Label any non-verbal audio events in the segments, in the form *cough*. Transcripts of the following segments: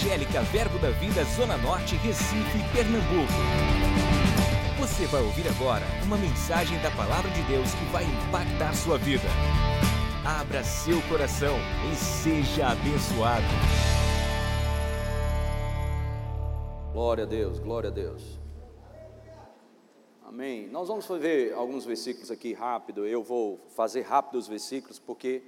Evangélica Verbo da Vida Zona Norte, Recife, Pernambuco. Você vai ouvir agora uma mensagem da Palavra de Deus que vai impactar sua vida. Abra seu coração e seja abençoado. Glória a Deus, glória a Deus. Amém. Nós vamos ver alguns versículos aqui rápido. Eu vou fazer rápido os versículos porque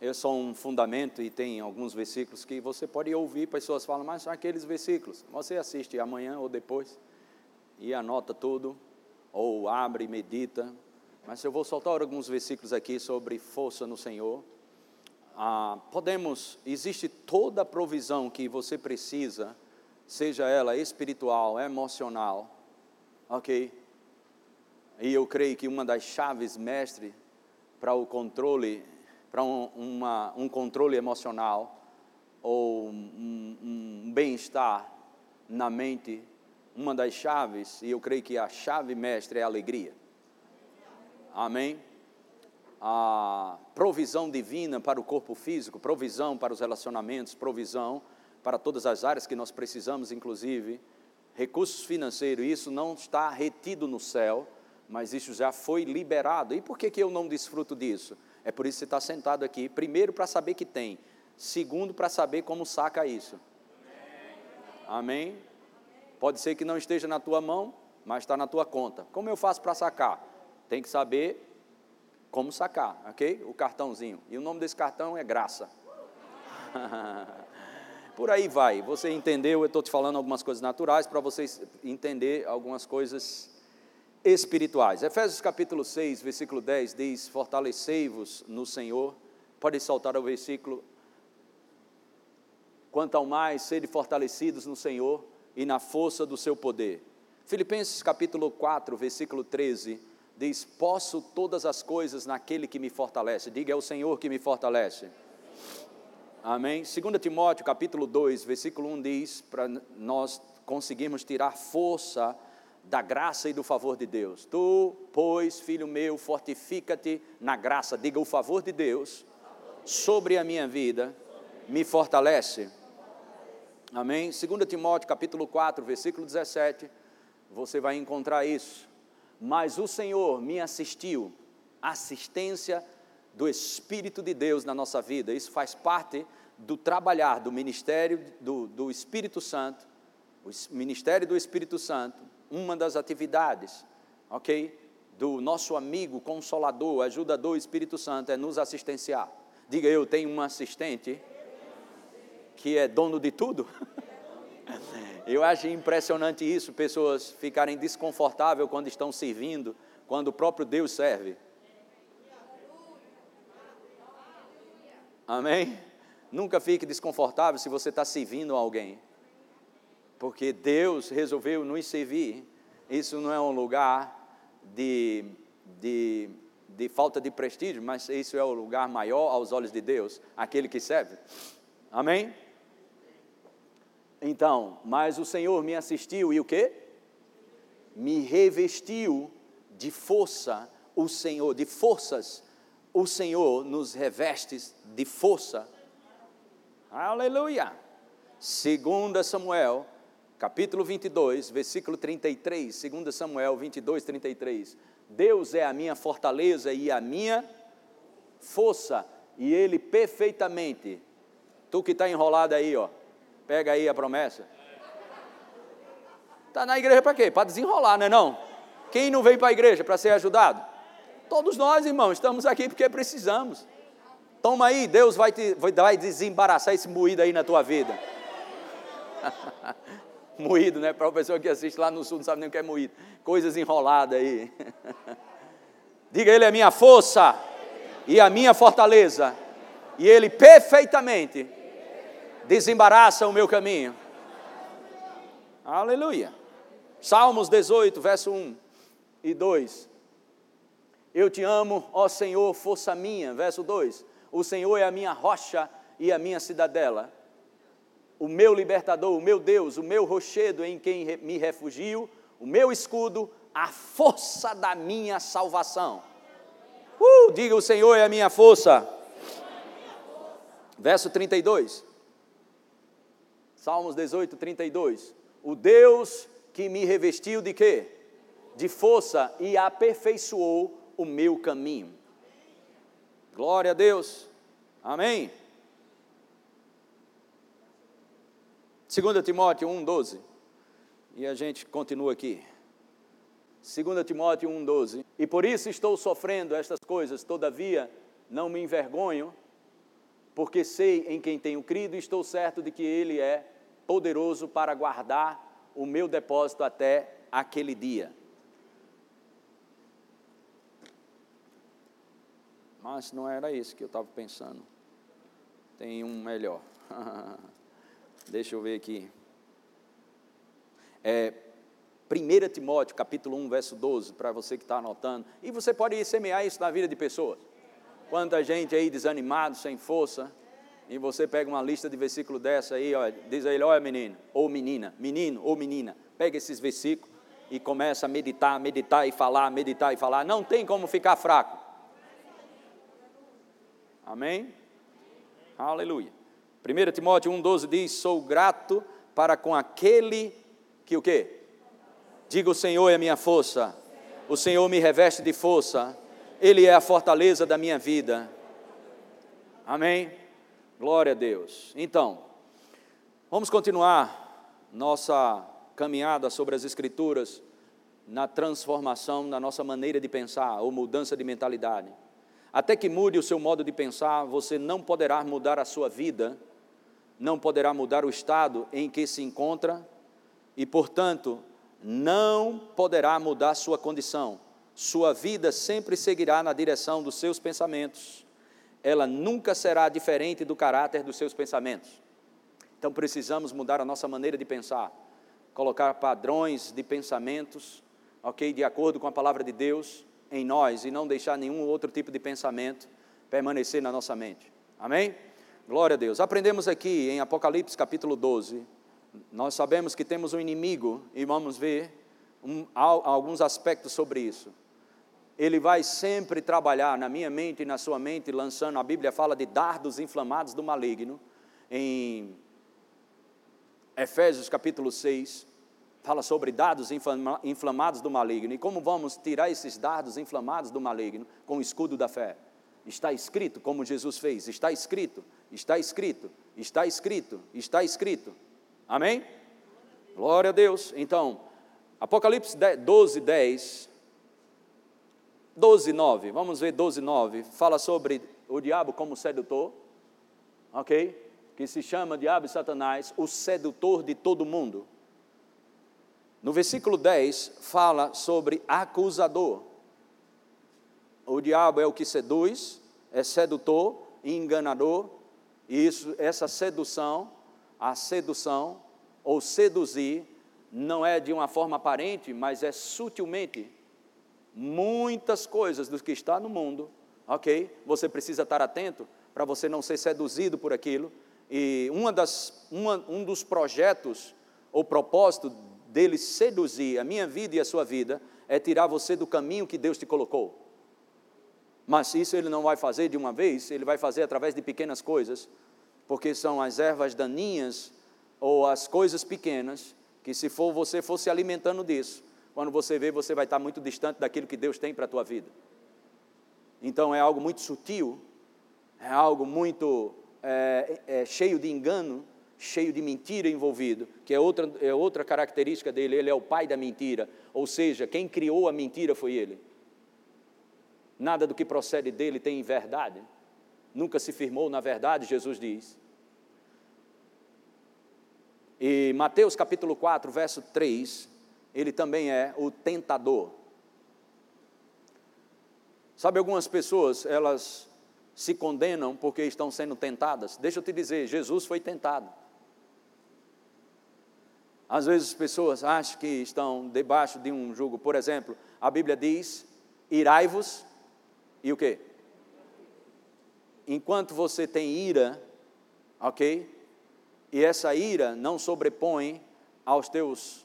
é só um fundamento e tem alguns versículos que você pode ouvir, pessoas falam, mas são aqueles versículos. Você assiste amanhã ou depois e anota tudo, ou abre e medita. Mas eu vou soltar alguns versículos aqui sobre força no Senhor. Ah, podemos, existe toda a provisão que você precisa, seja ela espiritual, emocional, ok? E eu creio que uma das chaves mestre para o controle para um, um controle emocional ou um, um bem-estar na mente, uma das chaves, e eu creio que a chave mestre é a alegria. Amém? A provisão divina para o corpo físico, provisão para os relacionamentos, provisão para todas as áreas que nós precisamos, inclusive recursos financeiros, isso não está retido no céu, mas isso já foi liberado. E por que, que eu não desfruto disso? É por isso que você está sentado aqui. Primeiro, para saber que tem. Segundo, para saber como saca isso. Amém? Pode ser que não esteja na tua mão, mas está na tua conta. Como eu faço para sacar? Tem que saber como sacar, ok? O cartãozinho. E o nome desse cartão é graça. *laughs* Por aí vai. Você entendeu? Eu estou te falando algumas coisas naturais para vocês entender algumas coisas espirituais. Efésios capítulo 6, versículo 10 diz: Fortalecei-vos no Senhor. Pode saltar o versículo. Quanto ao mais serem fortalecidos no Senhor e na força do seu poder. Filipenses capítulo 4, versículo 13 diz: Posso todas as coisas naquele que me fortalece. Diga, é o Senhor que me fortalece. Amém. 2 Timóteo capítulo 2, versículo 1 diz: Para nós conseguirmos tirar força da graça e do favor de Deus. Tu, pois, filho meu, fortifica-te na graça, diga o favor de Deus sobre a minha vida, me fortalece. Amém? 2 Timóteo capítulo 4, versículo 17, você vai encontrar isso. Mas o Senhor me assistiu, assistência do Espírito de Deus na nossa vida. Isso faz parte do trabalhar do ministério do, do Espírito Santo, o ministério do Espírito Santo, uma das atividades, ok? Do nosso amigo consolador, ajudador Espírito Santo é nos assistenciar. Diga eu tenho um assistente que é dono de tudo. *laughs* Eu acho impressionante isso, pessoas ficarem desconfortáveis quando estão servindo, quando o próprio Deus serve. Amém? Nunca fique desconfortável se você está servindo alguém porque Deus resolveu nos servir. Isso não é um lugar de, de, de falta de prestígio, mas isso é o lugar maior aos olhos de Deus, aquele que serve. Amém? Então, mas o Senhor me assistiu e o que? Me revestiu de força, o Senhor, de forças. O Senhor nos reveste de força. Aleluia! Segunda Samuel capítulo 22, versículo 33, 2 Samuel 22, 33. Deus é a minha fortaleza e a minha força, e Ele perfeitamente. Tu que está enrolado aí, ó, pega aí a promessa. Está na igreja para quê? Para desenrolar, não é não? Quem não vem para a igreja para ser ajudado? Todos nós, irmãos, estamos aqui porque precisamos. Toma aí, Deus vai, te, vai desembaraçar esse moído aí na tua vida. *laughs* moído, né? Para a pessoa que assiste lá no sul, não sabe nem o que é moído. Coisas enroladas aí. *laughs* Diga, Ele é minha força e a minha fortaleza, e Ele perfeitamente desembaraça o meu caminho. Aleluia. Salmos 18, verso 1 e 2. Eu te amo, ó Senhor, força minha. Verso 2. O Senhor é a minha rocha e a minha cidadela o meu libertador, o meu Deus, o meu rochedo em quem me refugio, o meu escudo, a força da minha salvação. Uh, diga: O Senhor é a minha força. Verso 32. Salmos 18, 32. O Deus que me revestiu de quê? De força e aperfeiçoou o meu caminho. Glória a Deus. Amém. 2 Timóteo 1, 12. E a gente continua aqui. 2 Timóteo 1, 12. E por isso estou sofrendo estas coisas, todavia não me envergonho, porque sei em quem tenho crido e estou certo de que Ele é poderoso para guardar o meu depósito até aquele dia. Mas não era isso que eu estava pensando. Tem um melhor. *laughs* Deixa eu ver aqui. É, 1 Timóteo, capítulo 1, verso 12, para você que está anotando. E você pode semear isso na vida de pessoas. Quanta gente aí desanimado, sem força, e você pega uma lista de versículos dessa aí, ó, diz a ele, olha menino, ou menina, menino ou menina, pega esses versículos e começa a meditar, meditar e falar, meditar e falar. Não tem como ficar fraco. Amém? Aleluia. 1 Timóteo 1,12 diz: Sou grato para com aquele que o quê? Diga: O Senhor é a minha força, o Senhor me reveste de força, Ele é a fortaleza da minha vida. Amém? Glória a Deus. Então, vamos continuar nossa caminhada sobre as Escrituras na transformação na nossa maneira de pensar ou mudança de mentalidade. Até que mude o seu modo de pensar, você não poderá mudar a sua vida não poderá mudar o estado em que se encontra e, portanto, não poderá mudar sua condição. Sua vida sempre seguirá na direção dos seus pensamentos. Ela nunca será diferente do caráter dos seus pensamentos. Então precisamos mudar a nossa maneira de pensar, colocar padrões de pensamentos, ok, de acordo com a palavra de Deus em nós e não deixar nenhum outro tipo de pensamento permanecer na nossa mente. Amém? Glória a Deus. Aprendemos aqui em Apocalipse capítulo 12, nós sabemos que temos um inimigo e vamos ver um, alguns aspectos sobre isso. Ele vai sempre trabalhar na minha mente e na sua mente, lançando, a Bíblia fala de dardos inflamados do maligno, em Efésios capítulo 6, fala sobre dardos inflamados do maligno. E como vamos tirar esses dardos inflamados do maligno? Com o escudo da fé. Está escrito, como Jesus fez, está escrito, está escrito, está escrito, está escrito. Amém? Glória a Deus. Então, Apocalipse 12, 10, 12, 9, vamos ver 12, 9, fala sobre o diabo como sedutor, ok? Que se chama diabo e Satanás, o sedutor de todo mundo. No versículo 10, fala sobre acusador. O diabo é o que seduz, é sedutor enganador, e isso, essa sedução, a sedução ou seduzir, não é de uma forma aparente, mas é sutilmente. Muitas coisas do que está no mundo, ok? Você precisa estar atento para você não ser seduzido por aquilo. E uma das, uma, um dos projetos ou propósito dele seduzir a minha vida e a sua vida é tirar você do caminho que Deus te colocou. Mas isso ele não vai fazer de uma vez, ele vai fazer através de pequenas coisas, porque são as ervas daninhas ou as coisas pequenas que se for você for se alimentando disso, quando você vê, você vai estar muito distante daquilo que Deus tem para a tua vida. Então é algo muito sutil, é algo muito é, é, cheio de engano, cheio de mentira envolvido, que é outra, é outra característica dele, ele é o pai da mentira, ou seja, quem criou a mentira foi ele. Nada do que procede dele tem verdade. Nunca se firmou na verdade, Jesus diz. E Mateus capítulo 4, verso 3, ele também é o tentador. Sabe, algumas pessoas, elas se condenam porque estão sendo tentadas. Deixa eu te dizer, Jesus foi tentado. Às vezes as pessoas acham que estão debaixo de um jugo. Por exemplo, a Bíblia diz: irai-vos e o quê? Enquanto você tem ira, ok? E essa ira não sobrepõe aos teus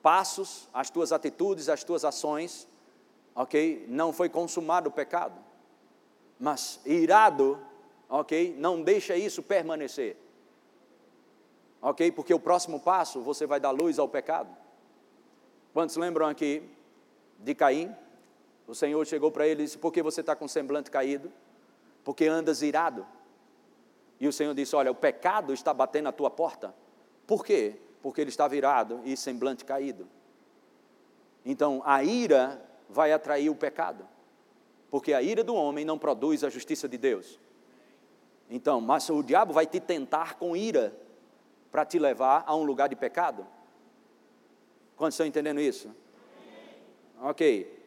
passos, às tuas atitudes, às tuas ações, ok? Não foi consumado o pecado. Mas irado, ok? Não deixa isso permanecer. Ok? Porque o próximo passo você vai dar luz ao pecado. Quantos lembram aqui de Caim? O Senhor chegou para ele e disse: Por que você está com semblante caído? Porque andas irado. E o Senhor disse: Olha, o pecado está batendo na tua porta. Por quê? Porque ele está virado e semblante caído. Então, a ira vai atrair o pecado. Porque a ira do homem não produz a justiça de Deus. Então, mas o diabo vai te tentar com ira para te levar a um lugar de pecado. Quantos estão entendendo isso? Ok.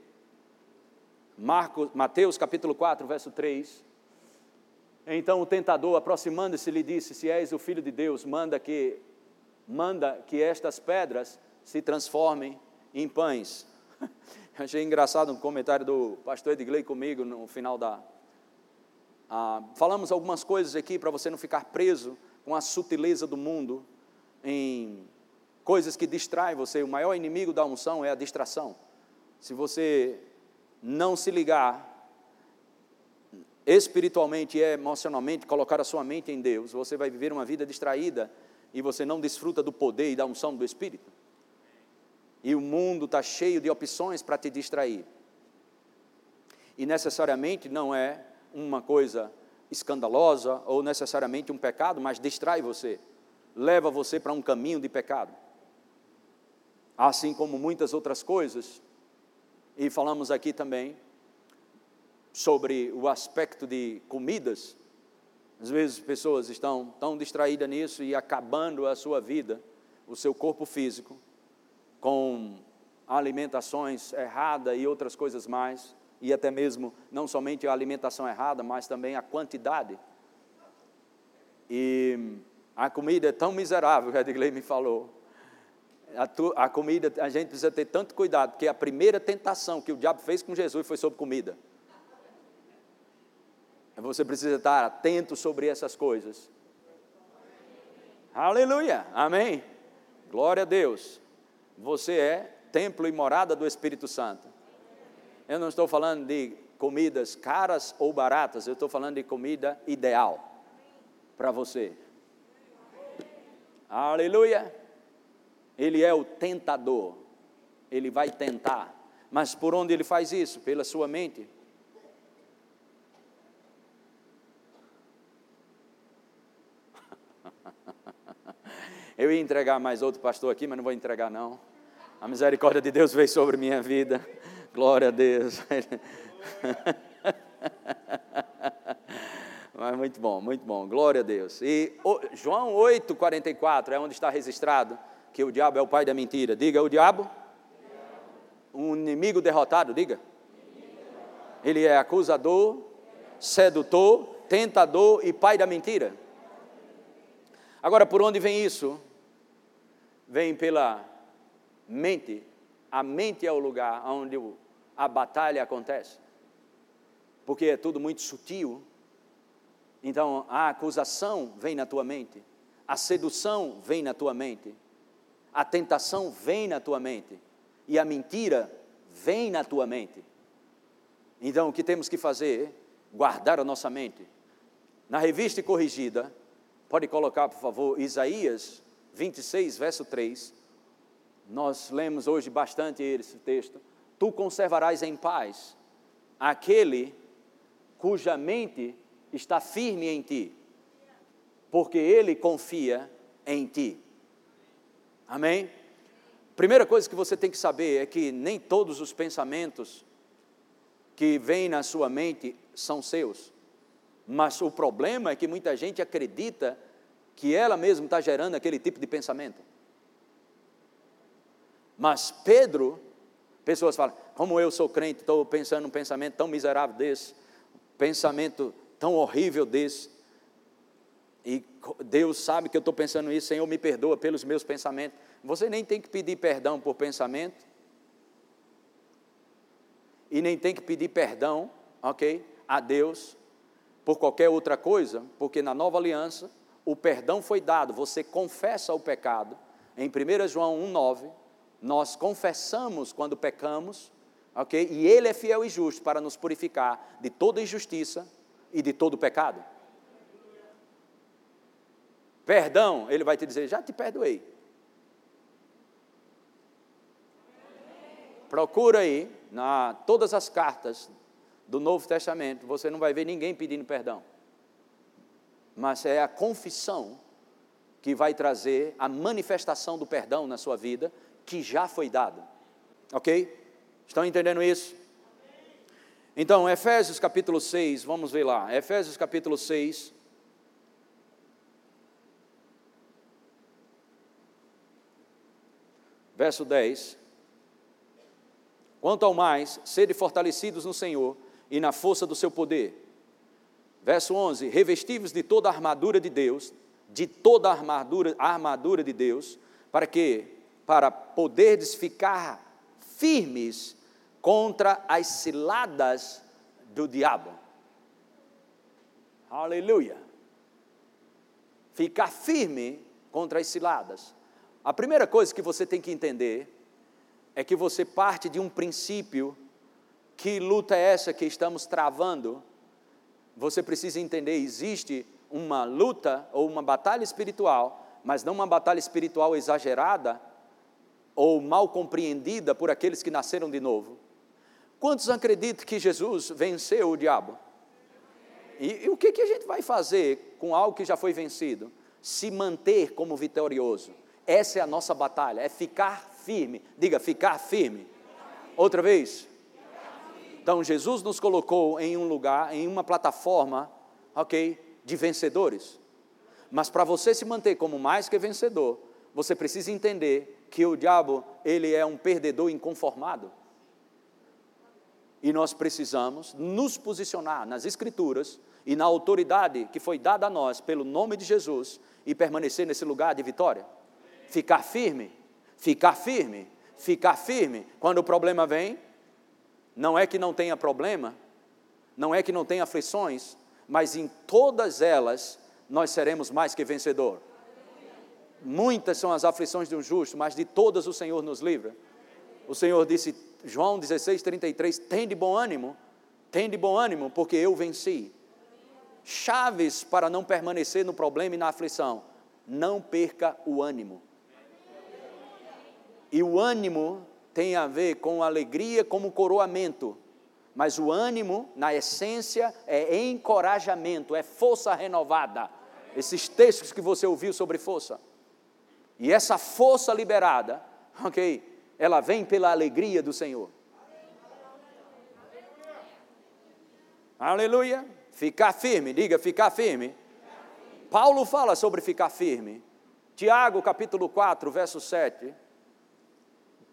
Marcos, Mateus capítulo 4, verso 3. Então o tentador, aproximando-se, lhe disse: Se és o filho de Deus, manda que manda que estas pedras se transformem em pães. *laughs* Achei engraçado um comentário do pastor Edgley comigo no final da. Ah, falamos algumas coisas aqui para você não ficar preso com a sutileza do mundo em coisas que distraem você. O maior inimigo da unção é a distração. Se você não se ligar espiritualmente e emocionalmente, colocar a sua mente em Deus, você vai viver uma vida distraída e você não desfruta do poder e da unção do Espírito. E o mundo está cheio de opções para te distrair. E necessariamente não é uma coisa escandalosa ou necessariamente um pecado, mas distrai você, leva você para um caminho de pecado. Assim como muitas outras coisas e falamos aqui também sobre o aspecto de comidas. Às vezes pessoas estão tão distraídas nisso e acabando a sua vida, o seu corpo físico, com alimentações erradas e outras coisas mais, e até mesmo não somente a alimentação errada, mas também a quantidade. E a comida é tão miserável, que a Edgley me falou, a, tu, a comida, a gente precisa ter tanto cuidado, porque a primeira tentação que o diabo fez com Jesus foi sobre comida. Você precisa estar atento sobre essas coisas. Aleluia, amém. Glória a Deus. Você é templo e morada do Espírito Santo. Eu não estou falando de comidas caras ou baratas, eu estou falando de comida ideal para você. Aleluia. Ele é o tentador. Ele vai tentar. Mas por onde ele faz isso? Pela sua mente. *laughs* Eu ia entregar mais outro pastor aqui, mas não vou entregar não. A misericórdia de Deus veio sobre minha vida. Glória a Deus. *laughs* Mas muito bom, muito bom. Glória a Deus. E João 8, 44 é onde está registrado que o diabo é o pai da mentira. Diga, o diabo, um inimigo derrotado, diga. Ele é acusador, sedutor, tentador e pai da mentira. Agora, por onde vem isso? Vem pela mente. A mente é o lugar onde a batalha acontece. Porque é tudo muito sutil. Então, a acusação vem na tua mente. A sedução vem na tua mente a tentação vem na tua mente e a mentira vem na tua mente. Então, o que temos que fazer? Guardar a nossa mente. Na revista corrigida, pode colocar, por favor, Isaías 26, verso 3. Nós lemos hoje bastante esse texto. Tu conservarás em paz aquele cuja mente está firme em ti, porque ele confia em ti. Amém? Primeira coisa que você tem que saber é que nem todos os pensamentos que vêm na sua mente são seus. Mas o problema é que muita gente acredita que ela mesma está gerando aquele tipo de pensamento. Mas Pedro, pessoas falam, como eu sou crente, estou pensando um pensamento tão miserável desse, pensamento tão horrível desse. E Deus sabe que eu estou pensando isso, Senhor, me perdoa pelos meus pensamentos. Você nem tem que pedir perdão por pensamento. E nem tem que pedir perdão, ok? A Deus por qualquer outra coisa, porque na nova aliança o perdão foi dado, você confessa o pecado. Em 1 João 1,9, nós confessamos quando pecamos, ok? E Ele é fiel e justo para nos purificar de toda injustiça e de todo pecado. Perdão, ele vai te dizer: já te perdoei. Procura aí, na todas as cartas do Novo Testamento, você não vai ver ninguém pedindo perdão. Mas é a confissão que vai trazer a manifestação do perdão na sua vida, que já foi dado. Ok? Estão entendendo isso? Então, Efésios capítulo 6, vamos ver lá. Efésios capítulo 6. Verso 10. Quanto ao mais, sede fortalecidos no Senhor e na força do seu poder. Verso 11: Revestivos de toda a armadura de Deus, de toda a armadura, a armadura de Deus, para que para poderdes ficar firmes contra as ciladas do diabo. Aleluia. Ficar firme contra as ciladas. A primeira coisa que você tem que entender é que você parte de um princípio que luta é essa que estamos travando. Você precisa entender, existe uma luta ou uma batalha espiritual, mas não uma batalha espiritual exagerada ou mal compreendida por aqueles que nasceram de novo. Quantos acreditam que Jesus venceu o diabo? E, e, o que, que a gente vai fazer com algo que já foi vencido? Se manter como vitorioso. Essa é a nossa batalha, é ficar firme. Diga, ficar firme. Outra vez. Então, Jesus nos colocou em um lugar, em uma plataforma, ok? de vencedores. Mas para você se manter como mais que vencedor, você precisa entender que o diabo, ele é um perdedor inconformado. E nós precisamos nos posicionar nas escrituras e na autoridade que foi dada a nós pelo nome de Jesus e permanecer nesse lugar de vitória. Ficar firme, ficar firme, ficar firme. Quando o problema vem, não é que não tenha problema, não é que não tenha aflições, mas em todas elas nós seremos mais que vencedor. Muitas são as aflições de um justo, mas de todas o Senhor nos livra. O Senhor disse, João 16, 33, tem de bom ânimo, tem de bom ânimo, porque eu venci. Chaves para não permanecer no problema e na aflição, não perca o ânimo. E o ânimo tem a ver com alegria como coroamento. Mas o ânimo, na essência, é encorajamento, é força renovada. Esses textos que você ouviu sobre força. E essa força liberada, *laughs* ok? Ela vem pela alegria do Senhor. Aleluia. Ficar firme, diga ficar firme. Paulo fala sobre ficar firme. Tiago capítulo 4, verso 7.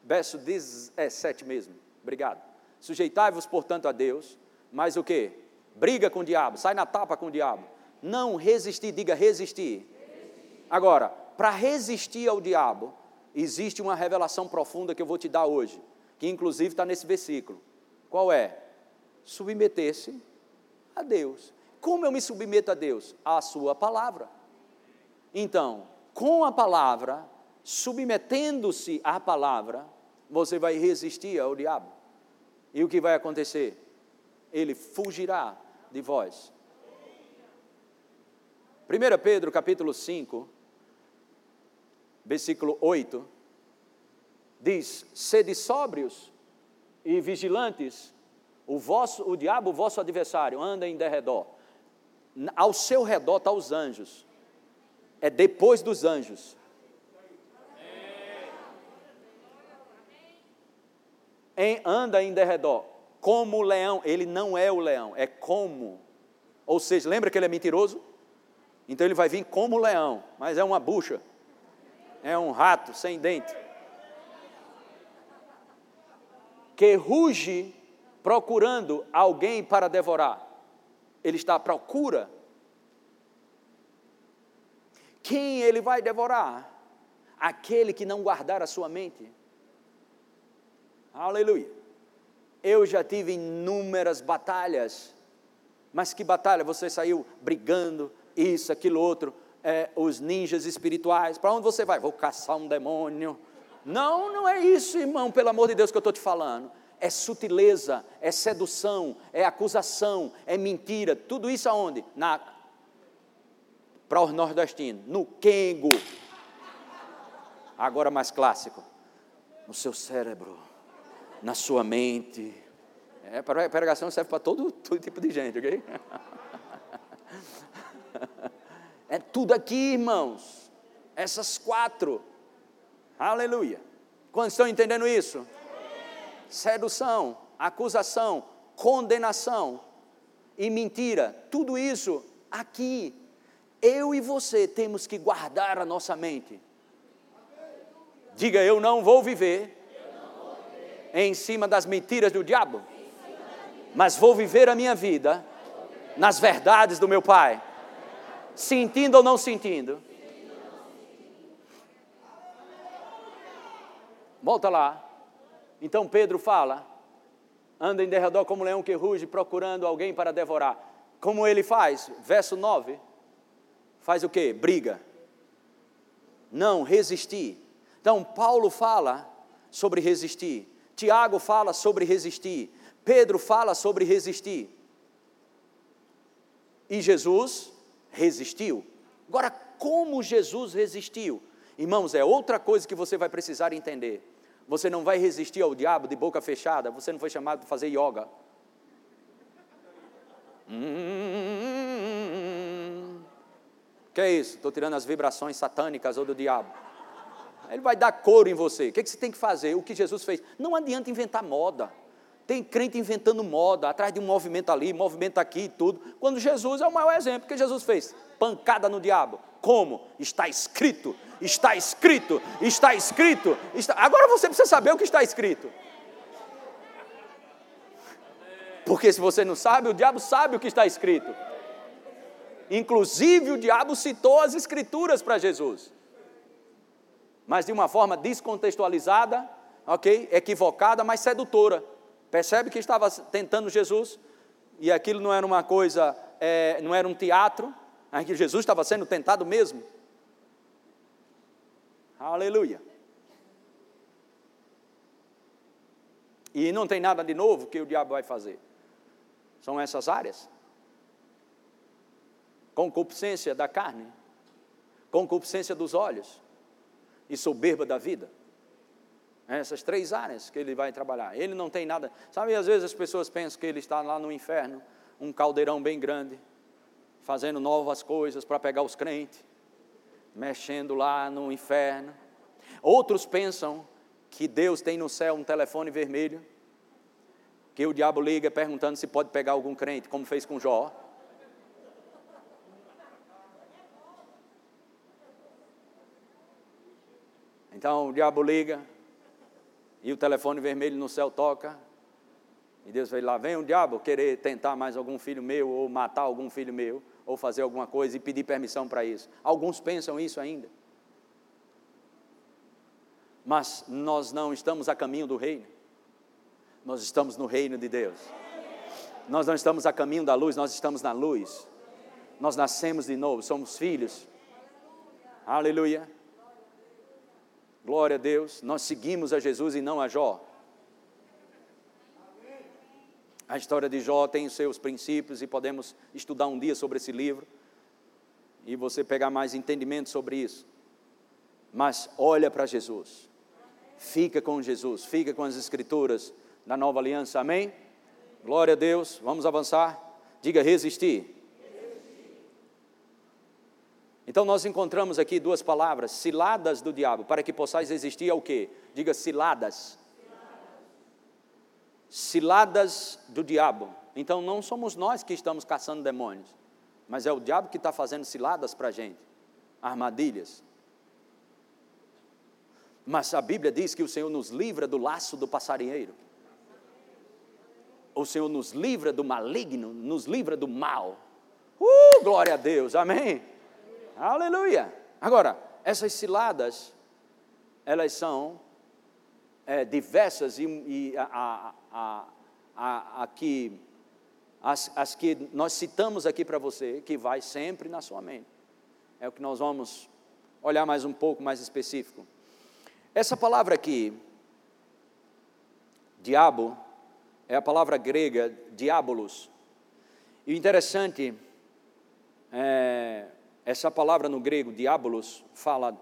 Verso 17 mesmo. Obrigado. Sujeitai-vos, portanto, a Deus, mas o que? Briga com o diabo, sai na tapa com o diabo. Não resistir, diga resistir. Agora, para resistir ao diabo, existe uma revelação profunda que eu vou te dar hoje, que inclusive está nesse versículo. Qual é? Submeter-se a Deus. Como eu me submeto a Deus? A Sua palavra. Então, com a palavra, submetendo-se à palavra, você vai resistir ao diabo. E o que vai acontecer? Ele fugirá de vós. 1 Pedro capítulo 5, versículo 8, diz: Sede sóbrios e vigilantes, o, vosso, o diabo, o vosso adversário, anda em derredor. Ao seu redor estão tá os anjos. É depois dos anjos. Em, anda em derredor, como o leão. Ele não é o leão, é como. Ou seja, lembra que ele é mentiroso? Então ele vai vir como o leão, mas é uma bucha, é um rato sem dente. Que ruge procurando alguém para devorar. Ele está à procura. Quem ele vai devorar? Aquele que não guardar a sua mente. Aleluia. Eu já tive inúmeras batalhas, mas que batalha? Você saiu brigando, isso, aquilo, outro, é, os ninjas espirituais. Para onde você vai? Vou caçar um demônio. Não, não é isso, irmão, pelo amor de Deus que eu estou te falando. É sutileza, é sedução, é acusação, é mentira. Tudo isso aonde? Na para os nordestinos, no quengo. Agora mais clássico. No seu cérebro, na sua mente. É, a pregação serve para todo, *laughs* todo tipo de gente, ok? *laughs* É tudo aqui, irmãos. Essas quatro. Aleluia. Quando estão entendendo isso? Sedução, acusação, condenação e mentira. Tudo isso aqui. Eu e você temos que guardar a nossa mente. Diga, eu não vou viver, em cima das mentiras do diabo, mas vou viver a minha vida nas verdades do meu Pai, sentindo ou não sentindo. Volta lá. Então Pedro fala: anda em derredor como um leão que ruge, procurando alguém para devorar. Como ele faz? Verso 9. Faz o que? Briga. Não, resistir. Então, Paulo fala sobre resistir. Tiago fala sobre resistir. Pedro fala sobre resistir. E Jesus resistiu. Agora, como Jesus resistiu? Irmãos, é outra coisa que você vai precisar entender. Você não vai resistir ao diabo de boca fechada, você não foi chamado para fazer yoga. Hum, que é isso? Estou tirando as vibrações satânicas ou do diabo. Ele vai dar couro em você. O que, é que você tem que fazer? O que Jesus fez. Não adianta inventar moda. Tem crente inventando moda, atrás de um movimento ali, movimento aqui e tudo. Quando Jesus é o maior exemplo. O que Jesus fez? Pancada no diabo. Como? Está escrito, está escrito, está escrito. Está... Agora você precisa saber o que está escrito. Porque se você não sabe, o diabo sabe o que está escrito. Inclusive, o diabo citou as escrituras para Jesus. Mas de uma forma descontextualizada, ok? Equivocada, mas sedutora. Percebe que estava tentando Jesus? E aquilo não era uma coisa, é, não era um teatro, Aí que Jesus estava sendo tentado mesmo. Aleluia. E não tem nada de novo que o diabo vai fazer. São essas áreas. Concupiscência da carne, concupiscência dos olhos e soberba da vida. Essas três áreas que ele vai trabalhar. Ele não tem nada. Sabe, às vezes as pessoas pensam que ele está lá no inferno, um caldeirão bem grande, fazendo novas coisas para pegar os crentes, mexendo lá no inferno. Outros pensam que Deus tem no céu um telefone vermelho, que o diabo liga perguntando se pode pegar algum crente, como fez com Jó. Então o diabo liga, e o telefone vermelho no céu toca, e Deus vai lá, vem o diabo querer tentar mais algum filho meu, ou matar algum filho meu ou fazer alguma coisa e pedir permissão para isso. Alguns pensam isso ainda. Mas nós não estamos a caminho do reino. Nós estamos no reino de Deus. Nós não estamos a caminho da luz, nós estamos na luz. Nós nascemos de novo, somos filhos. Aleluia. Glória a Deus. Nós seguimos a Jesus e não a Jó. A história de Jó tem os seus princípios e podemos estudar um dia sobre esse livro e você pegar mais entendimento sobre isso. Mas olha para Jesus. Fica com Jesus, fica com as escrituras da nova aliança. Amém? Glória a Deus. Vamos avançar. Diga resistir. Então nós encontramos aqui duas palavras, ciladas do diabo, para que possais resistir ao quê? Diga ciladas ciladas do diabo. Então não somos nós que estamos caçando demônios, mas é o diabo que está fazendo ciladas para a gente, armadilhas. Mas a Bíblia diz que o Senhor nos livra do laço do passarinheiro. O Senhor nos livra do maligno, nos livra do mal. Uh, glória a Deus, amém? Aleluia. Agora, essas ciladas, elas são é, diversas e, e a, a, a, a, que, as, as que nós citamos aqui para você, que vai sempre na sua mente. É o que nós vamos olhar mais um pouco mais específico. Essa palavra aqui, diabo, é a palavra grega diabolos. E o interessante é, essa palavra no grego, diabolos, fala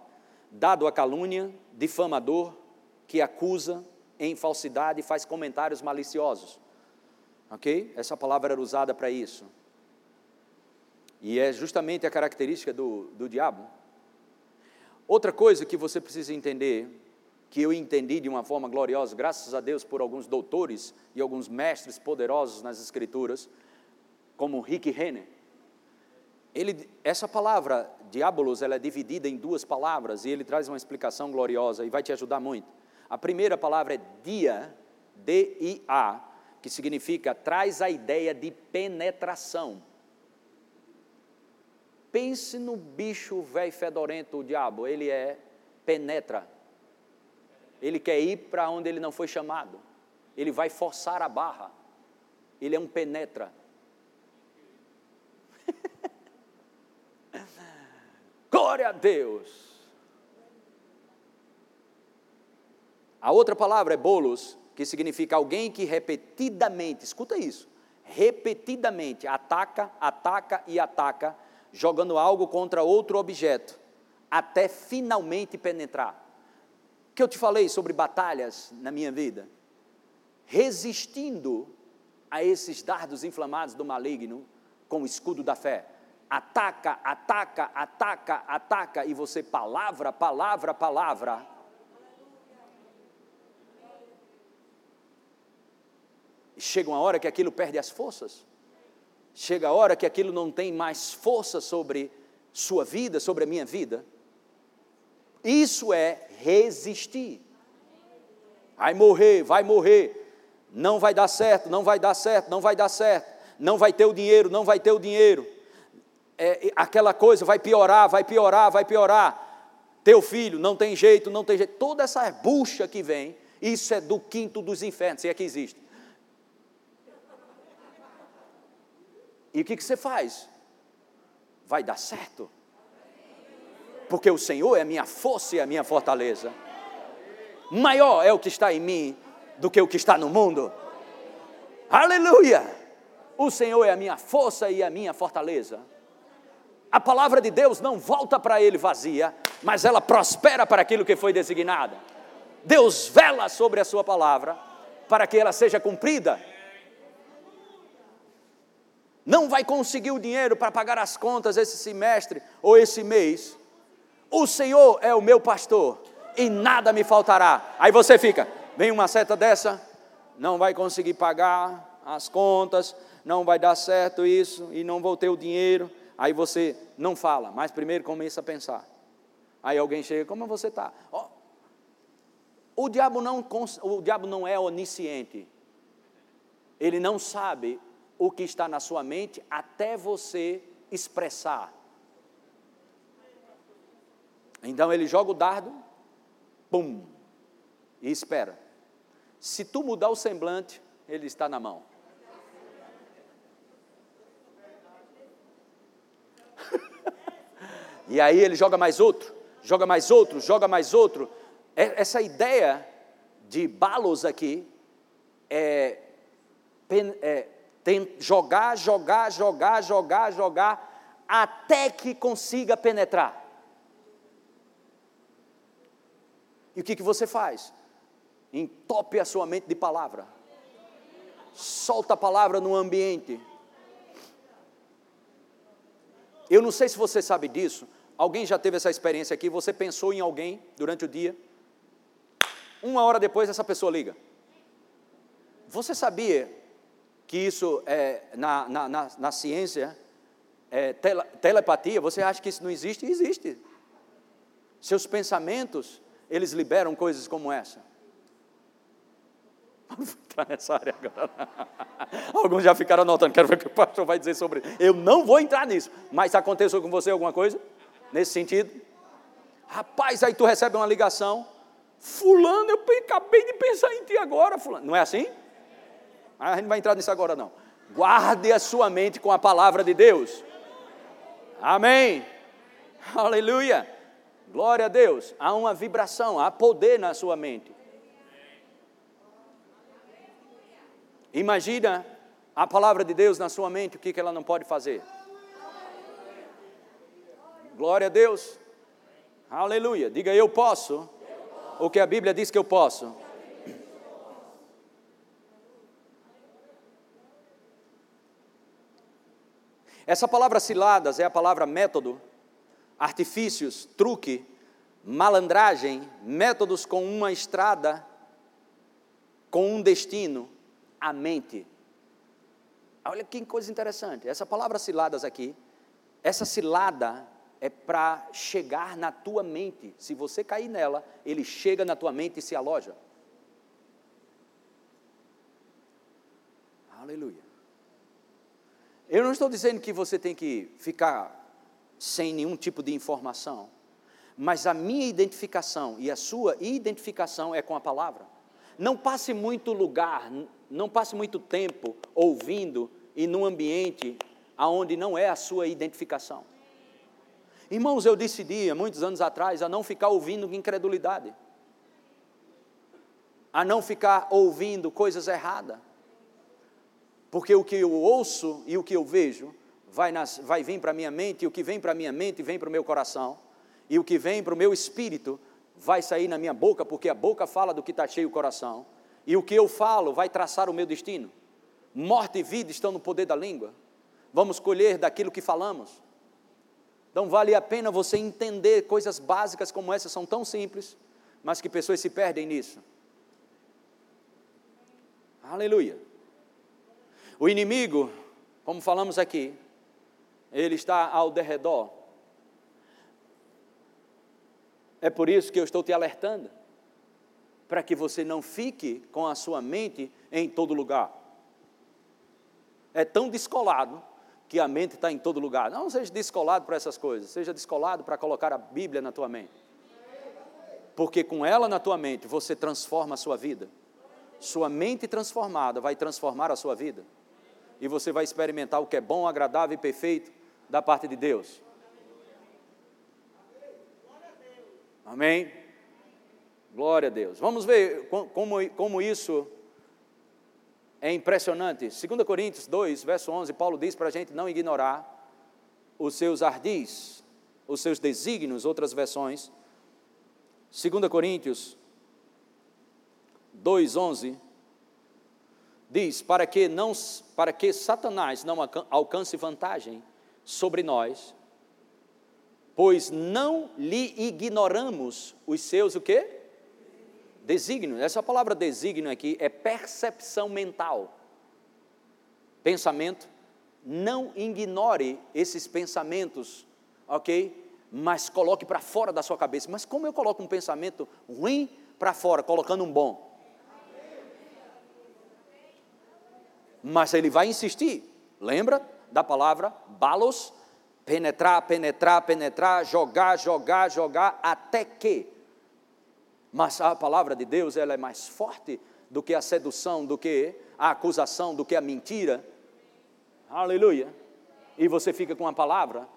dado a calúnia, difamador, que acusa em falsidade e faz comentários maliciosos. Ok? Essa palavra era usada para isso. E é justamente a característica do, do diabo. Outra coisa que você precisa entender, que eu entendi de uma forma gloriosa, graças a Deus por alguns doutores e alguns mestres poderosos nas Escrituras, como Rick Renner. Ele, essa palavra, diabolos, ela é dividida em duas palavras e ele traz uma explicação gloriosa e vai te ajudar muito. A primeira palavra é dia, D-I-A, que significa traz a ideia de penetração. Pense no bicho velho fedorento, o diabo, ele é penetra. Ele quer ir para onde ele não foi chamado. Ele vai forçar a barra. Ele é um penetra. Glória a Deus. A outra palavra é bolos, que significa alguém que repetidamente, escuta isso, repetidamente ataca, ataca e ataca, jogando algo contra outro objeto, até finalmente penetrar. Que eu te falei sobre batalhas na minha vida, resistindo a esses dardos inflamados do maligno com o escudo da fé. Ataca, ataca, ataca, ataca, e você palavra, palavra, palavra, chega uma hora que aquilo perde as forças. Chega a hora que aquilo não tem mais força sobre sua vida, sobre a minha vida. Isso é resistir. Vai morrer, vai morrer. Não vai dar certo, não vai dar certo, não vai dar certo. Não vai ter o dinheiro, não vai ter o dinheiro. É, aquela coisa vai piorar, vai piorar, vai piorar. Teu filho não tem jeito, não tem jeito. Toda essa bucha que vem, isso é do quinto dos infernos, se é que existe. E o que, que você faz? Vai dar certo. Porque o Senhor é minha força e a minha fortaleza. Maior é o que está em mim do que o que está no mundo. Aleluia! O Senhor é a minha força e a minha fortaleza. A palavra de Deus não volta para ele vazia, mas ela prospera para aquilo que foi designada. Deus vela sobre a sua palavra para que ela seja cumprida não vai conseguir o dinheiro para pagar as contas esse semestre ou esse mês. O Senhor é o meu pastor e nada me faltará. Aí você fica, vem uma seta dessa, não vai conseguir pagar as contas, não vai dar certo isso e não vou ter o dinheiro. Aí você não fala, mas primeiro começa a pensar. Aí alguém chega, como você está? Oh, o, diabo não, o diabo não é onisciente. Ele não sabe o que está na sua mente até você expressar. Então ele joga o dardo, pum, e espera. Se tu mudar o semblante, ele está na mão. E aí ele joga mais outro, joga mais outro, joga mais outro. É, essa ideia de balos aqui é, é tem, jogar, jogar, jogar, jogar, jogar, até que consiga penetrar. E o que, que você faz? Entope a sua mente de palavra. Solta a palavra no ambiente. Eu não sei se você sabe disso. Alguém já teve essa experiência aqui? Você pensou em alguém durante o dia? Uma hora depois, essa pessoa liga. Você sabia que isso é, na, na, na, na ciência é tele, telepatia, você acha que isso não existe? Existe. Seus pensamentos, eles liberam coisas como essa. *laughs* Vou entrar nessa área agora. *laughs* Alguns já ficaram anotando, quero ver o que o pastor vai dizer sobre isso. Eu não vou entrar nisso. Mas aconteceu com você alguma coisa? Nesse sentido? Rapaz, aí tu recebe uma ligação. Fulano, eu acabei de pensar em ti agora, fulano. Não é assim? A gente não vai entrar nisso agora não. Guarde a sua mente com a palavra de Deus. Amém. Aleluia. Glória a Deus. Há uma vibração, há poder na sua mente. Imagina a palavra de Deus na sua mente, o que ela não pode fazer. Glória a Deus. Aleluia. Diga eu posso. O que a Bíblia diz que eu posso. Essa palavra ciladas é a palavra método, artifícios, truque, malandragem, métodos com uma estrada, com um destino, a mente. Olha que coisa interessante. Essa palavra ciladas aqui, essa cilada é para chegar na tua mente. Se você cair nela, ele chega na tua mente e se aloja. Aleluia. Eu não estou dizendo que você tem que ficar sem nenhum tipo de informação, mas a minha identificação e a sua identificação é com a palavra. Não passe muito lugar, não passe muito tempo ouvindo e num ambiente aonde não é a sua identificação. Irmãos, eu decidi há muitos anos atrás a não ficar ouvindo incredulidade, a não ficar ouvindo coisas erradas, porque o que eu ouço e o que eu vejo vai, nas, vai vir para a minha mente, e o que vem para a minha mente vem para o meu coração, e o que vem para o meu espírito vai sair na minha boca, porque a boca fala do que está cheio o coração, e o que eu falo vai traçar o meu destino. Morte e vida estão no poder da língua. Vamos colher daquilo que falamos. Então vale a pena você entender coisas básicas como essas, são tão simples, mas que pessoas se perdem nisso. Aleluia. O inimigo, como falamos aqui, ele está ao derredor. É por isso que eu estou te alertando, para que você não fique com a sua mente em todo lugar. É tão descolado que a mente está em todo lugar. Não seja descolado para essas coisas, seja descolado para colocar a Bíblia na tua mente. Porque com ela na tua mente você transforma a sua vida. Sua mente transformada vai transformar a sua vida e você vai experimentar o que é bom, agradável e perfeito da parte de Deus. Amém? Glória a Deus. Vamos ver como, como isso é impressionante. 2 Coríntios 2, verso 11, Paulo diz para a gente não ignorar os seus ardis, os seus desígnios, outras versões. 2 Coríntios 2, 11 diz: para que, não, para que Satanás não alcance vantagem sobre nós, pois não lhe ignoramos os seus o quê? Desígnio. Essa palavra desígnio aqui é percepção mental. Pensamento. Não ignore esses pensamentos, ok? Mas coloque para fora da sua cabeça. Mas como eu coloco um pensamento ruim para fora, colocando um bom? mas ele vai insistir. Lembra da palavra balos? Penetrar, penetrar, penetrar, jogar, jogar, jogar, até que. Mas a palavra de Deus ela é mais forte do que a sedução, do que a acusação, do que a mentira. Aleluia. E você fica com a palavra.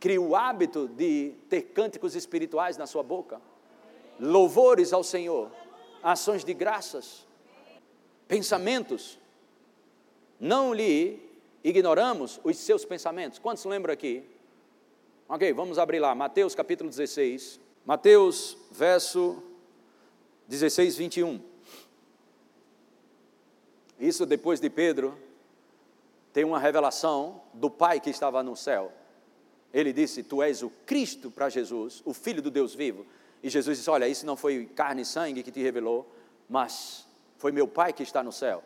Cria o hábito de ter cânticos espirituais na sua boca, louvores ao Senhor, ações de graças pensamentos. Não lhe ignoramos os seus pensamentos. Quantos lembram aqui? Ok, vamos abrir lá, Mateus capítulo 16. Mateus, verso 16, 21. Isso depois de Pedro tem uma revelação do Pai que estava no céu. Ele disse: Tu és o Cristo para Jesus, o Filho do Deus vivo. E Jesus disse: Olha, isso não foi carne e sangue que te revelou, mas foi meu Pai que está no céu.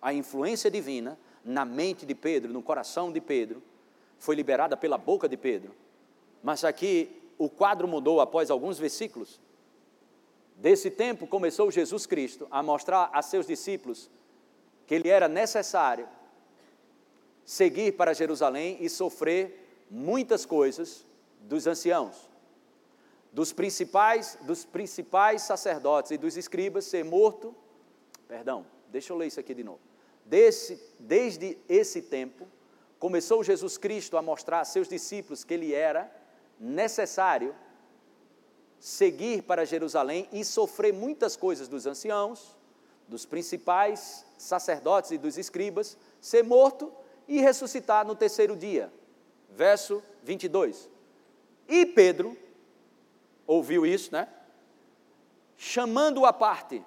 A influência divina na mente de Pedro, no coração de Pedro, foi liberada pela boca de Pedro. Mas aqui o quadro mudou após alguns versículos. Desse tempo começou Jesus Cristo a mostrar a seus discípulos que ele era necessário seguir para Jerusalém e sofrer muitas coisas dos anciãos, dos principais, dos principais sacerdotes e dos escribas, ser morto Perdão, deixa eu ler isso aqui de novo. Desse, desde esse tempo, começou Jesus Cristo a mostrar a seus discípulos que ele era necessário seguir para Jerusalém e sofrer muitas coisas dos anciãos, dos principais sacerdotes e dos escribas, ser morto e ressuscitar no terceiro dia. verso 22. E Pedro ouviu isso, né? Chamando-o à parte.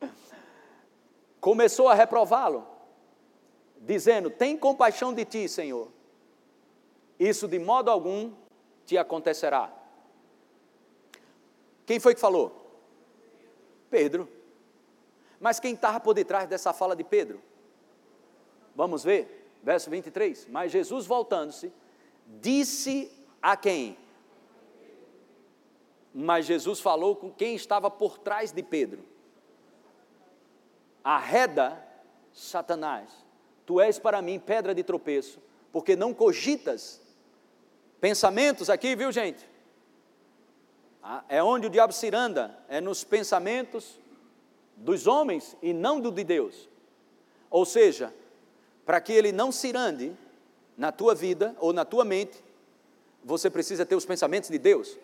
*laughs* Começou a reprová-lo, dizendo: Tem compaixão de ti, Senhor. Isso de modo algum te acontecerá. Quem foi que falou? Pedro. Mas quem estava por detrás dessa fala de Pedro? Vamos ver, verso 23. Mas Jesus, voltando-se, disse a quem? Mas Jesus falou com quem estava por trás de Pedro. Arreda, Satanás, tu és para mim pedra de tropeço, porque não cogitas pensamentos aqui, viu gente? Ah, é onde o diabo se anda, é nos pensamentos dos homens e não do de Deus. Ou seja, para que ele não se ande na tua vida ou na tua mente, você precisa ter os pensamentos de Deus.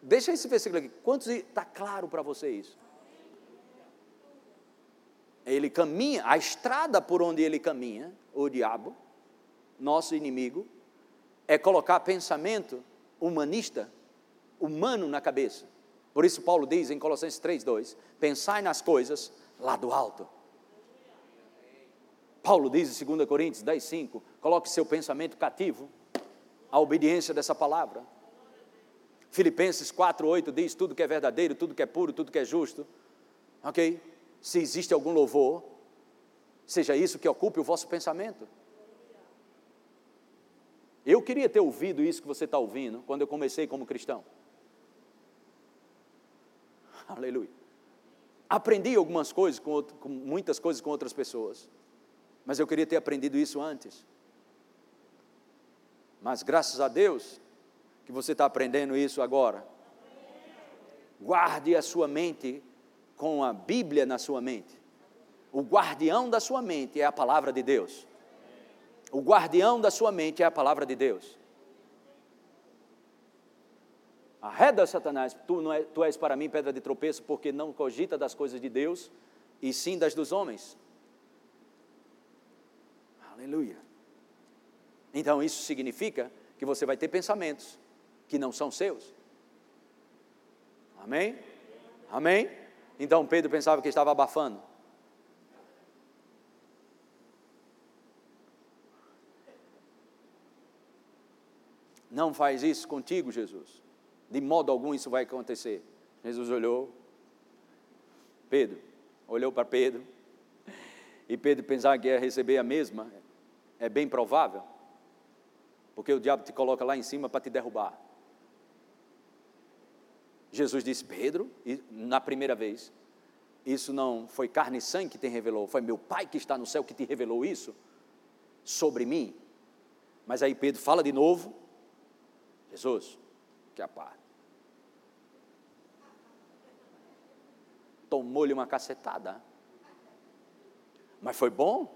Deixa esse versículo aqui. Quantos está claro para você isso? Ele caminha, a estrada por onde ele caminha, o diabo, nosso inimigo, é colocar pensamento humanista, humano na cabeça. Por isso Paulo diz em Colossenses 3:2, pensai nas coisas lá do alto. Paulo diz em 2 Coríntios 10:5, coloque seu pensamento cativo à obediência dessa palavra. Filipenses 4:8 diz tudo que é verdadeiro, tudo que é puro, tudo que é justo. OK? Se existe algum louvor, seja isso que ocupe o vosso pensamento. Eu queria ter ouvido isso que você está ouvindo quando eu comecei como cristão. Aleluia. Aprendi algumas coisas, com, outro, com muitas coisas com outras pessoas, mas eu queria ter aprendido isso antes. Mas graças a Deus que você está aprendendo isso agora. Guarde a sua mente com a Bíblia na sua mente. O guardião da sua mente é a palavra de Deus. O guardião da sua mente é a palavra de Deus. Arreda, Satanás, tu, não é, tu és para mim pedra de tropeço, porque não cogita das coisas de Deus, e sim das dos homens. Aleluia. Então isso significa que você vai ter pensamentos que não são seus. Amém? Amém? Então Pedro pensava que estava abafando. Não faz isso contigo, Jesus. De modo algum isso vai acontecer. Jesus olhou, Pedro, olhou para Pedro, e Pedro pensava que ia receber a mesma, é bem provável, porque o diabo te coloca lá em cima para te derrubar. Jesus disse: Pedro, na primeira vez, isso não foi carne e sangue que te revelou, foi meu Pai que está no céu que te revelou isso sobre mim. Mas aí Pedro fala de novo, Jesus, que a paz. Tomou-lhe uma cacetada. Mas foi bom,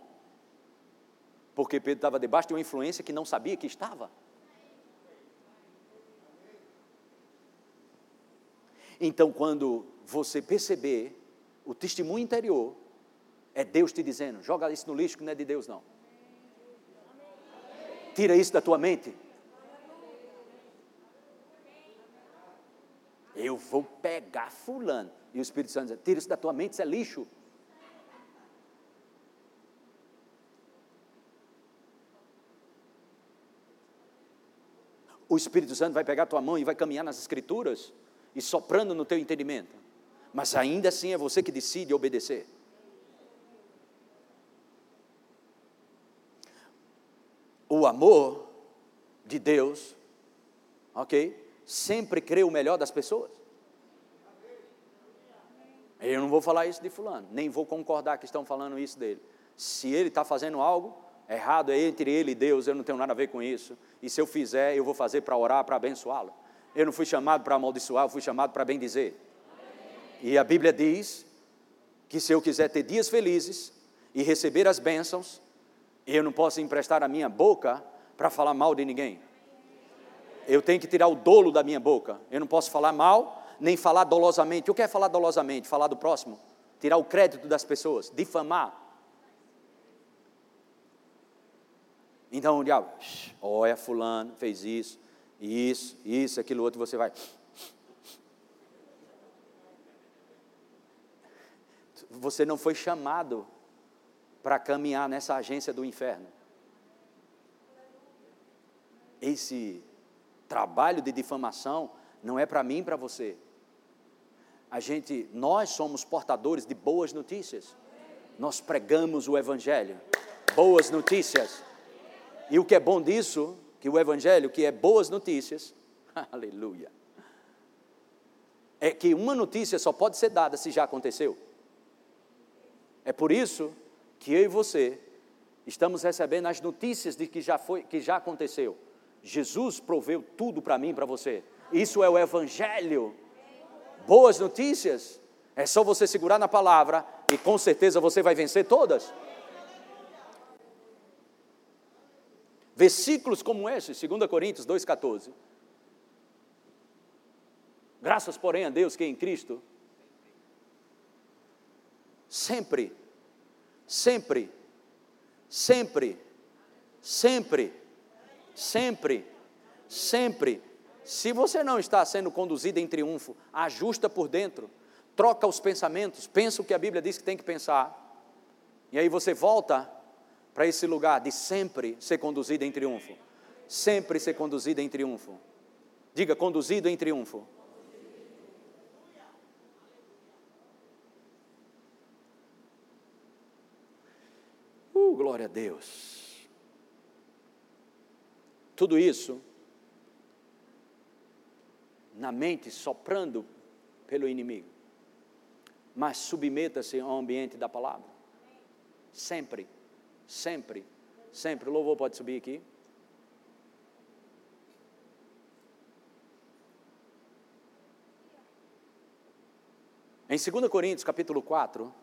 porque Pedro estava debaixo de uma influência que não sabia que estava. Então, quando você perceber o testemunho interior, é Deus te dizendo: joga isso no lixo que não é de Deus, não. Tira isso da tua mente. Eu vou pegar fulano. E o Espírito Santo diz, tira isso da tua mente, isso é lixo. O Espírito Santo vai pegar a tua mão e vai caminhar nas Escrituras e soprando no teu entendimento. Mas ainda assim é você que decide obedecer. O amor de Deus, ok? Sempre crê o melhor das pessoas. Eu não vou falar isso de fulano, nem vou concordar que estão falando isso dele. Se ele está fazendo algo errado, é entre ele e Deus, eu não tenho nada a ver com isso. E se eu fizer, eu vou fazer para orar, para abençoá-lo. Eu não fui chamado para amaldiçoar, eu fui chamado para bem dizer. E a Bíblia diz que se eu quiser ter dias felizes e receber as bênçãos, eu não posso emprestar a minha boca para falar mal de ninguém eu tenho que tirar o dolo da minha boca. Eu não posso falar mal, nem falar dolosamente. O que é falar dolosamente? Falar do próximo? Tirar o crédito das pessoas, difamar. Então o diabo, olha, fulano fez isso, isso, isso, aquilo outro, você vai. Você não foi chamado para caminhar nessa agência do inferno. Esse trabalho de difamação não é para mim e para você. A gente, nós somos portadores de boas notícias. Nós pregamos o evangelho, boas notícias. E o que é bom disso, que o Evangelho, que é boas notícias, *laughs* aleluia, é que uma notícia só pode ser dada se já aconteceu. É por isso que eu e você estamos recebendo as notícias de que já foi, que já aconteceu. Jesus proveu tudo para mim e para você. Isso é o Evangelho. Boas notícias. É só você segurar na palavra e com certeza você vai vencer todas. Versículos como esse, 2 Coríntios 2,14. Graças, porém, a Deus que em Cristo, sempre, sempre, sempre, sempre, sempre, sempre, se você não está sendo conduzido em triunfo, ajusta por dentro, troca os pensamentos, pensa o que a Bíblia diz que tem que pensar, e aí você volta para esse lugar de sempre ser conduzido em triunfo. Sempre ser conduzido em triunfo. Diga, conduzido em triunfo. Uh, glória a Deus. Tudo isso na mente soprando pelo inimigo. Mas submeta-se ao ambiente da palavra. Sempre. Sempre, sempre. O louvor pode subir aqui. Em 2 Coríntios, capítulo 4,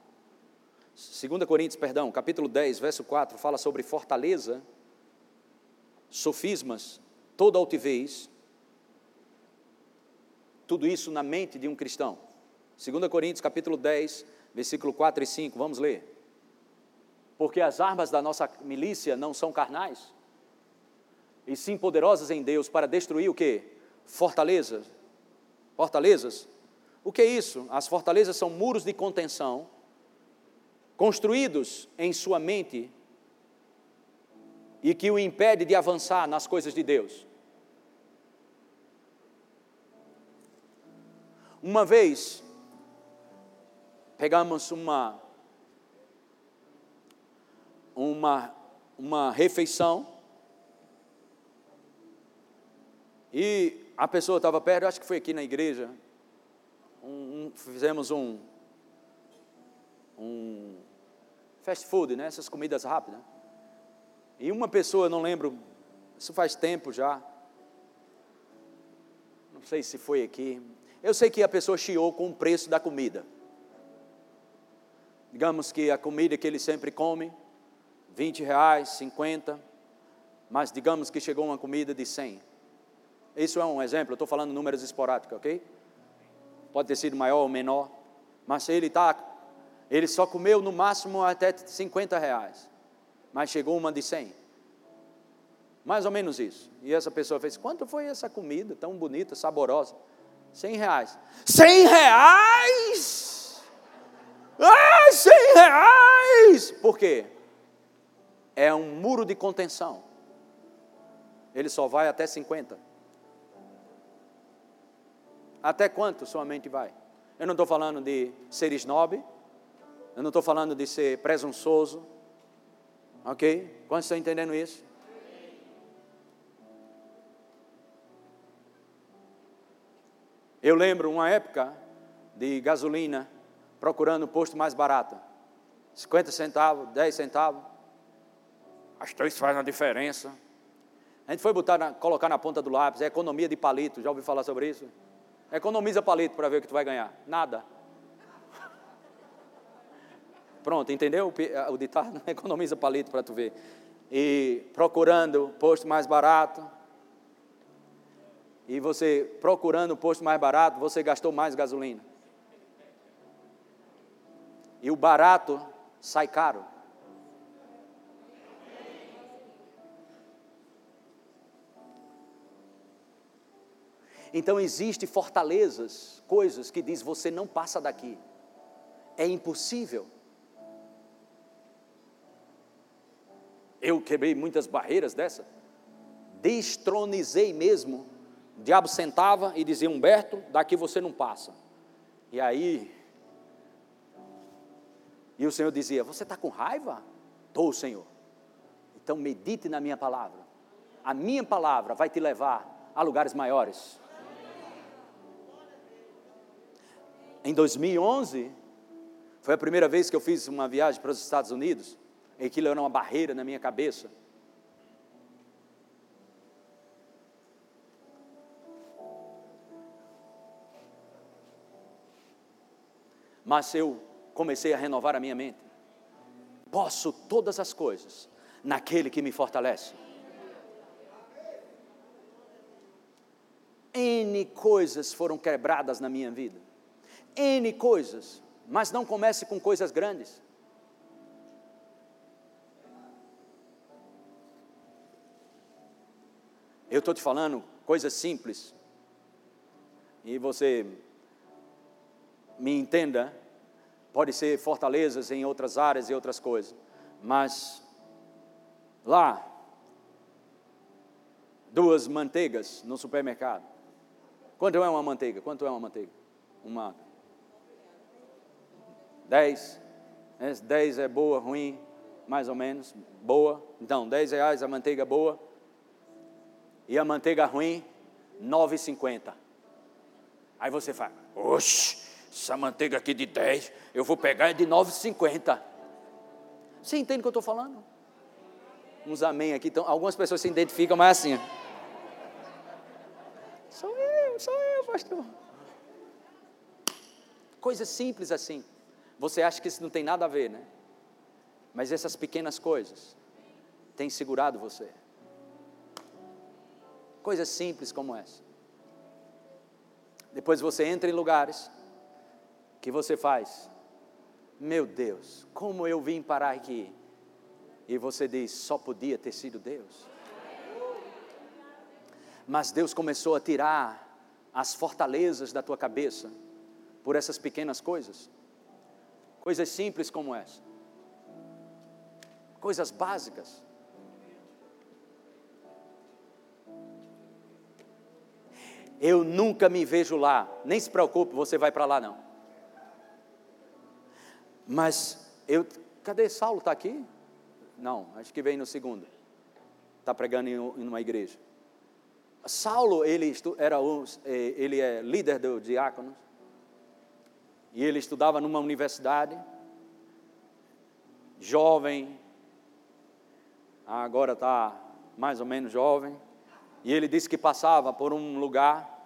2 Coríntios, perdão, capítulo 10, verso 4, fala sobre fortaleza, sofismas, toda altivez, tudo isso na mente de um cristão. 2 Coríntios, capítulo 10, versículo 4 e 5, vamos ler porque as armas da nossa milícia não são carnais, e sim poderosas em Deus para destruir o que? Fortalezas. Fortalezas. O que é isso? As fortalezas são muros de contenção construídos em sua mente e que o impede de avançar nas coisas de Deus. Uma vez pegamos uma uma, uma refeição e a pessoa estava perto, acho que foi aqui na igreja, um, um, fizemos um, um fast food, né, essas comidas rápidas. E uma pessoa, não lembro, isso faz tempo já, não sei se foi aqui, eu sei que a pessoa chiou com o preço da comida. Digamos que a comida que ele sempre come, 20 reais, 50, mas digamos que chegou uma comida de 100. Isso é um exemplo, eu estou falando números esporádicos, ok? Pode ter sido maior ou menor, mas ele tá, ele só comeu no máximo até 50 reais, mas chegou uma de 100. Mais ou menos isso. E essa pessoa fez: quanto foi essa comida tão bonita, saborosa? 100 reais. 100 reais! Ah, 100 reais! Por quê? é um muro de contenção. Ele só vai até 50. Até quanto sua mente vai? Eu não estou falando de ser snob, eu não estou falando de ser presunçoso, ok? Quantos estão entendendo isso? Eu lembro uma época de gasolina procurando o posto mais barato. 50 centavos, 10 centavos. As três fazem a diferença. A gente foi botar na, colocar na ponta do lápis, é economia de palito. Já ouviu falar sobre isso? Economiza palito para ver o que tu vai ganhar. Nada. Pronto, entendeu o ditado? *laughs* Né? Economiza palito para tu ver. E procurando posto mais barato. E você procurando o posto mais barato, você gastou mais gasolina. E o barato sai caro. Então existe fortalezas, coisas que diz você não passa daqui. É impossível. Eu quebrei muitas barreiras dessa. Destronizei mesmo. O diabo sentava e dizia: Humberto, daqui você não passa. E aí. E o Senhor dizia: Você está com raiva? Estou, Senhor. Então medite na minha palavra. A minha palavra vai te levar a lugares maiores. Em 2011, foi a primeira vez que eu fiz uma viagem para os Estados Unidos aquilo era uma barreira na minha cabeça. Mas eu comecei a renovar a minha mente. Posso todas as coisas naquele que me fortalece. N coisas foram quebradas na minha vida. N coisas. Mas não comece com coisas grandes. Eu estou te falando coisas simples. E você me entenda, pode ser fortalezas em outras áreas e outras coisas, mas lá, duas manteigas no supermercado. Quanto é uma manteiga? Quanto é uma manteiga? Uma. Dez. Dez é boa, ruim, mais ou menos. Boa. Então, dez reais a manteiga boa e a manteiga ruim, 9,50. Aí você fala, oxe, essa manteiga aqui de 10, eu vou pegar é de 9,50. Você entende o que eu estou falando? Uns amém aqui, então, algumas pessoas se identificam, mas assim. Sou eu, sou eu, pastor. Coisas simples assim. Você acha que isso não tem nada a ver, né? Mas essas pequenas coisas têm segurado você. Coisas simples como essa. Depois você entra em lugares que você faz. Meu Deus, como eu vim parar aqui? E você diz, só podia ter sido Deus. Mas Deus começou a tirar as fortalezas da tua cabeça por essas pequenas coisas. Coisas simples como essa. Coisas básicas. Eu nunca me vejo lá. Nem se preocupe, você vai para lá não. Mas eu, cadê Saulo? Está aqui? Não, acho que vem no segundo. Está pregando em, uma igreja. Saulo, ele era um, é, ele é líder do diácono e ele estudava numa universidade, jovem, agora está mais ou menos jovem, e ele disse que passava por um lugar,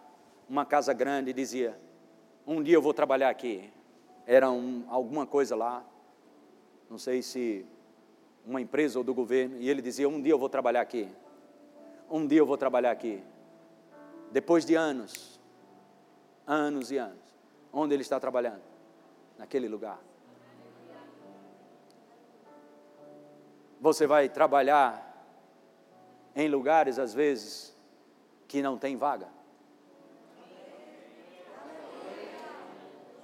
uma casa grande, e dizia: Um dia eu vou trabalhar aqui. Era um, alguma coisa lá, não sei se uma empresa ou do governo, e ele dizia: Um dia eu vou trabalhar aqui. Um dia eu vou trabalhar aqui. Depois de anos, anos e anos, onde ele está trabalhando? Naquele lugar. Você vai trabalhar em lugares, às vezes, que não tem vaga.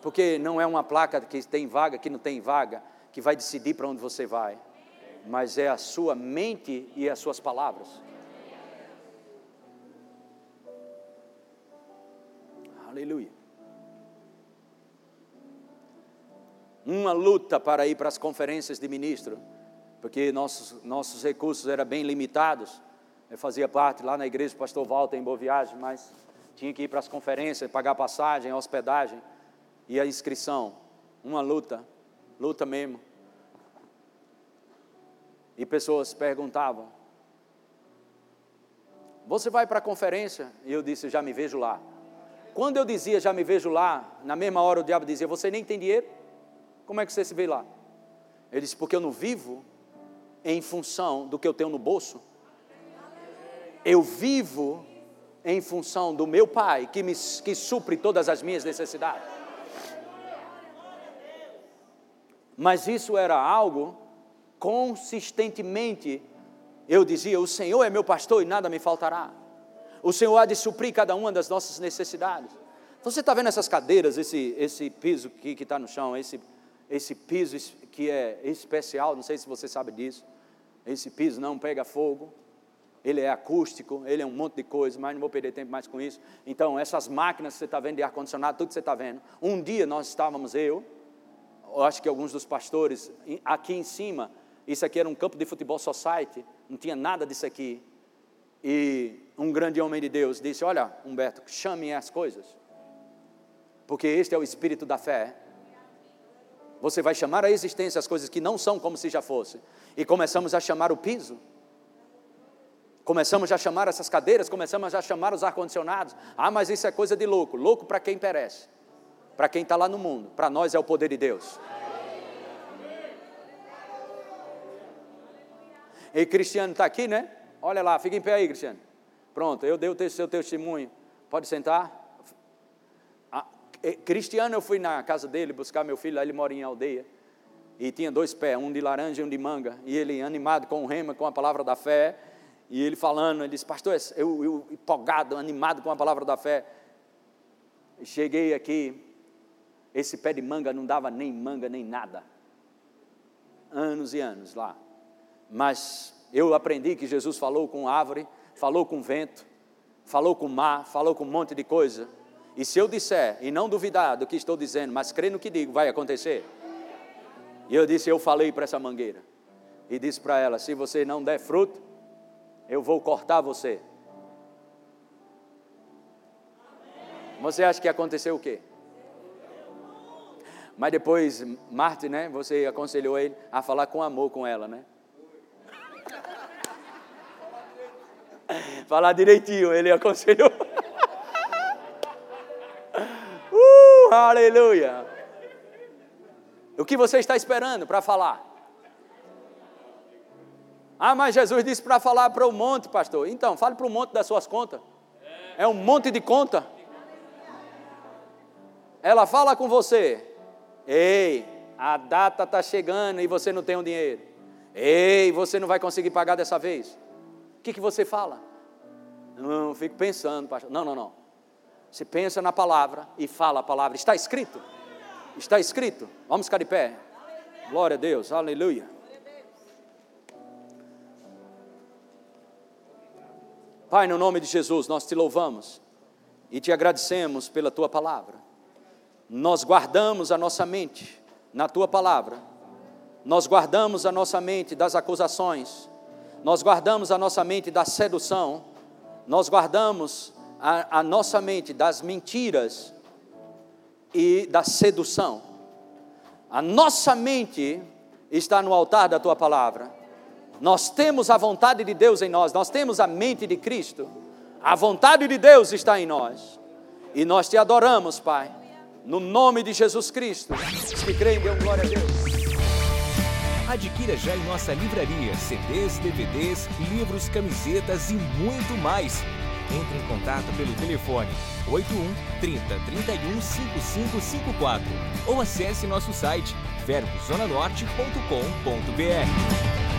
Porque não é uma placa que tem vaga, que não tem vaga, que vai decidir para onde você vai, mas é a sua mente e as suas palavras. Aleluia. Uma luta para ir para as conferências de ministro, porque nossos, nossos recursos eram bem limitados. Eu fazia parte lá na igreja do pastor Walter em Boa Viagem, mas tinha que ir para as conferências, pagar passagem, hospedagem e a inscrição. Uma luta, luta mesmo. E pessoas perguntavam: Você vai para a conferência? E eu disse: Já me vejo lá. Quando eu dizia já me vejo lá, na mesma hora o diabo dizia: Você nem tem dinheiro? Como é que você se vê lá? Ele disse: Porque eu não vivo em função do que eu tenho no bolso, eu vivo em função do meu Pai que, me, que supre todas as minhas necessidades. Mas isso era algo consistentemente. Eu dizia: O Senhor é meu pastor e nada me faltará. o Senhor há de suprir cada uma das nossas necessidades. Então você está vendo essas cadeiras, esse, esse piso que está no chão, esse, esse piso que é especial, não sei se você sabe disso. Esse piso não pega fogo, ele é acústico, ele é um monte de coisa, mas não vou perder tempo mais com isso. Então, essas máquinas que você está vendo de ar-condicionado, tudo que você está vendo. Um dia nós estávamos, eu, acho que alguns dos pastores, aqui em cima, isso aqui era um campo de futebol society, não tinha nada disso aqui. E um grande homem de Deus disse: Olha, Humberto, chame as coisas, porque este é o espírito da fé. Você vai chamar a existência as coisas que não são como se já fosse. E começamos a chamar o piso. Começamos a chamar essas cadeiras, começamos a chamar os ar-condicionados. Ah, mas isso é coisa de louco. Louco para quem perece. Para quem está lá no mundo. Para nós é o poder de Deus. E Cristiano está aqui, né? Olha lá, fica em pé aí, Cristiano. Pronto, eu dei o seu testemunho. Pode sentar. Ah, Cristiano, eu fui na casa dele buscar meu filho, lá ele mora em aldeia. E tinha dois pés, um de laranja e um de manga. E ele animado com o rema, com a palavra da fé. E ele falando, ele disse, pastor, eu, eu empolgado, animado com a palavra da fé. Cheguei aqui, esse pé de manga não dava nem manga, nem nada. Anos e anos lá. Mas eu aprendi que Jesus falou com árvore, falou com vento, falou com mar, falou com um monte de coisa. E se eu disser e não duvidar do que estou dizendo, mas crer no que digo, vai acontecer. E eu disse, eu falei para essa mangueira. E disse para ela: se você não der fruto, eu vou cortar você. Você acha que aconteceu o quê? Mas depois, Marte, né? Você aconselhou ele a falar com amor com ela, né? falar direitinho, ele aconselhou. *laughs* uh, aleluia! O que você está esperando para falar? Ah, mas Jesus disse para falar para o monte, pastor. Então, fale para o monte das suas contas. É um monte de conta. Ela fala com você. Ei, a data está chegando e você não tem o um dinheiro. Ei, você não vai conseguir pagar dessa vez. O que, que você fala? Não, fico pensando, pastor. Não, não, não. Você pensa na palavra e fala a palavra. Está escrito. Está escrito. Vamos ficar de pé. Glória a Deus. Aleluia. Pai, no nome de Jesus, nós te louvamos e te agradecemos pela tua palavra. Nós guardamos a nossa mente na tua palavra. Nós guardamos a nossa mente das acusações. Nós guardamos a nossa mente da sedução nós guardamos a, a nossa mente das mentiras e da sedução. A nossa mente está no altar da tua palavra. Nós temos a vontade de Deus em nós, nós temos a mente de Cristo. A vontade de Deus está em nós. E nós te adoramos, Pai. No nome de Jesus Cristo. Os que creem, dêem glória a Deus. Adquira já em nossa livraria CDs, DVDs, livros, camisetas e muito mais. Entre em contato pelo telefone 81 30 31 5554 ou acesse nosso site verbozonanorte.com.br.